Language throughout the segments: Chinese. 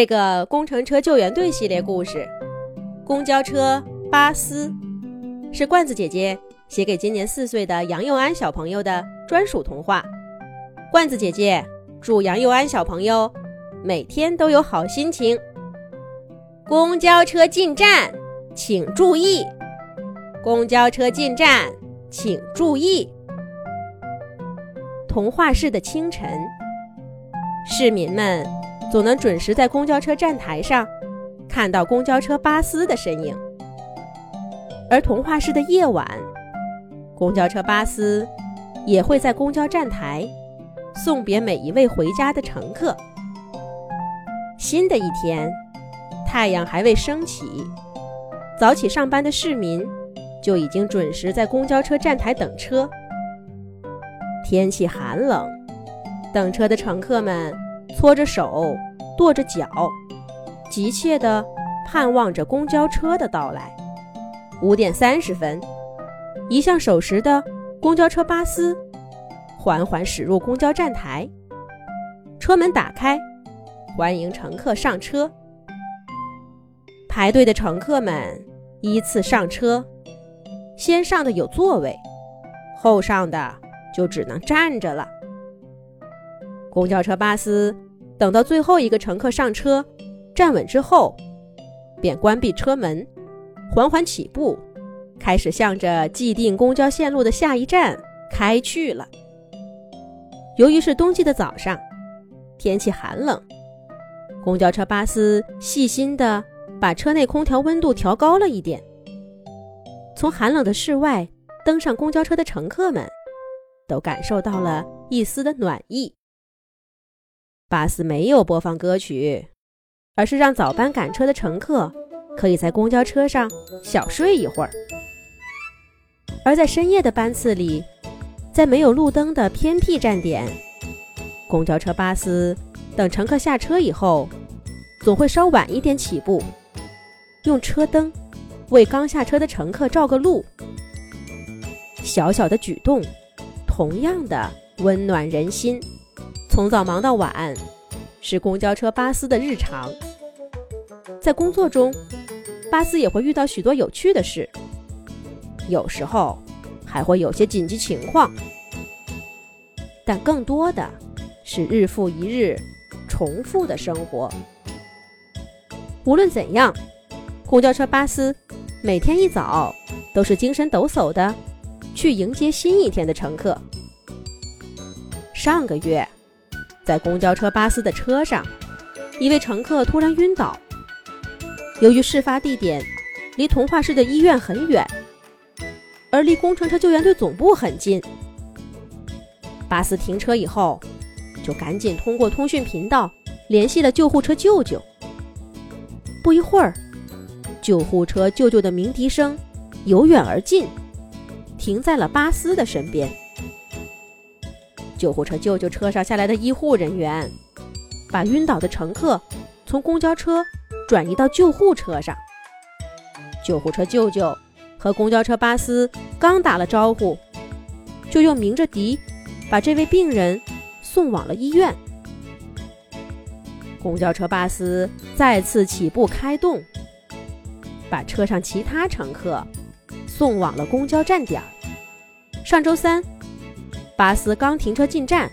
这个工程车救援队系列故事，公交车巴斯，是罐子姐姐写给今年四岁的杨佑安小朋友的专属童话。罐子姐姐祝杨佑安小朋友每天都有好心情。公交车进站，请注意！公交车进站，请注意！童话式的清晨，市民们。总能准时在公交车站台上看到公交车巴斯的身影，而童话式的夜晚，公交车巴斯也会在公交站台送别每一位回家的乘客。新的一天，太阳还未升起，早起上班的市民就已经准时在公交车站台等车。天气寒冷，等车的乘客们。搓着手，跺着脚，急切地盼望着公交车的到来。五点三十分，一向守时的公交车巴斯缓缓驶入公交站台，车门打开，欢迎乘客上车。排队的乘客们依次上车，先上的有座位，后上的就只能站着了。公交车巴斯等到最后一个乘客上车，站稳之后，便关闭车门，缓缓起步，开始向着既定公交线路的下一站开去了。由于是冬季的早上，天气寒冷，公交车巴斯细心地把车内空调温度调高了一点。从寒冷的室外登上公交车的乘客们，都感受到了一丝的暖意。巴士没有播放歌曲，而是让早班赶车的乘客可以在公交车上小睡一会儿。而在深夜的班次里，在没有路灯的偏僻站点，公交车巴士等乘客下车以后，总会稍晚一点起步，用车灯为刚下车的乘客照个路。小小的举动，同样的温暖人心。从早忙到晚，是公交车巴斯的日常。在工作中，巴斯也会遇到许多有趣的事，有时候还会有些紧急情况，但更多的是日复一日重复的生活。无论怎样，公交车巴斯每天一早都是精神抖擞的去迎接新一天的乘客。上个月。在公交车巴斯的车上，一位乘客突然晕倒。由于事发地点离童话市的医院很远，而离工程车救援队总部很近，巴斯停车以后，就赶紧通过通讯频道联系了救护车舅舅。不一会儿，救护车舅舅的鸣笛声由远而近，停在了巴斯的身边。救护车舅舅车上下来的医护人员，把晕倒的乘客从公交车转移到救护车上。救护车舅舅和公交车巴斯刚打了招呼，就又鸣着笛，把这位病人送往了医院。公交车巴斯再次起步开动，把车上其他乘客送往了公交站点。上周三。巴斯刚停车进站，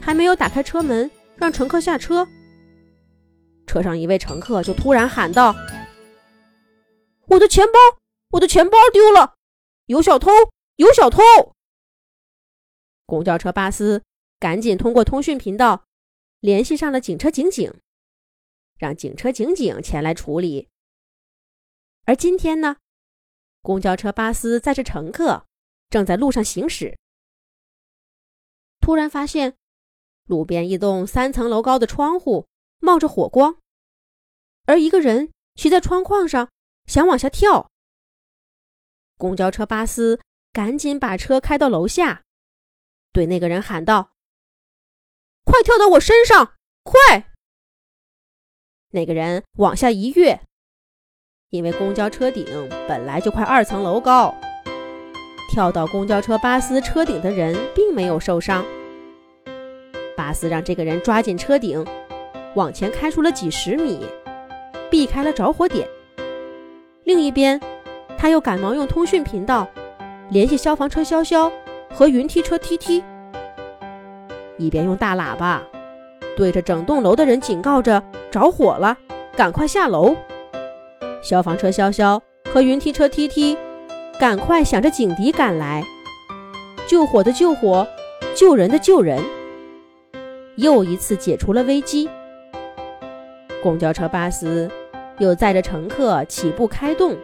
还没有打开车门让乘客下车，车上一位乘客就突然喊道：“我的钱包，我的钱包丢了！有小偷，有小偷！”公交车巴斯赶紧通过通讯频道联系上了警车警警，让警车警警前来处理。而今天呢，公交车巴斯载着乘客正在路上行驶。突然发现，路边一栋三层楼高的窗户冒着火光，而一个人骑在窗框上想往下跳。公交车巴斯赶紧把车开到楼下，对那个人喊道：“快跳到我身上，快！”那个人往下一跃，因为公交车顶本来就快二层楼高，跳到公交车巴斯车顶的人并没有受伤。巴斯让这个人抓紧车顶，往前开出了几十米，避开了着火点。另一边，他又赶忙用通讯频道联系消防车潇潇和云梯车 TT，一边用大喇叭对着整栋楼的人警告着：“着火了，赶快下楼！”消防车潇潇和云梯车 TT 赶快响着警笛赶来，救火的救火，救人的救人，又一次解除了危机。公交车巴士又载着乘客起步开动，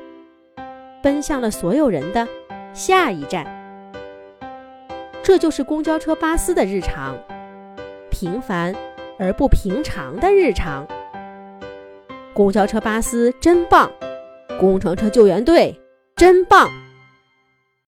奔向了所有人的下一站。这就是公交车巴士的日常，平凡而不平常的日常。公交车巴士真棒，工程车救援队真棒。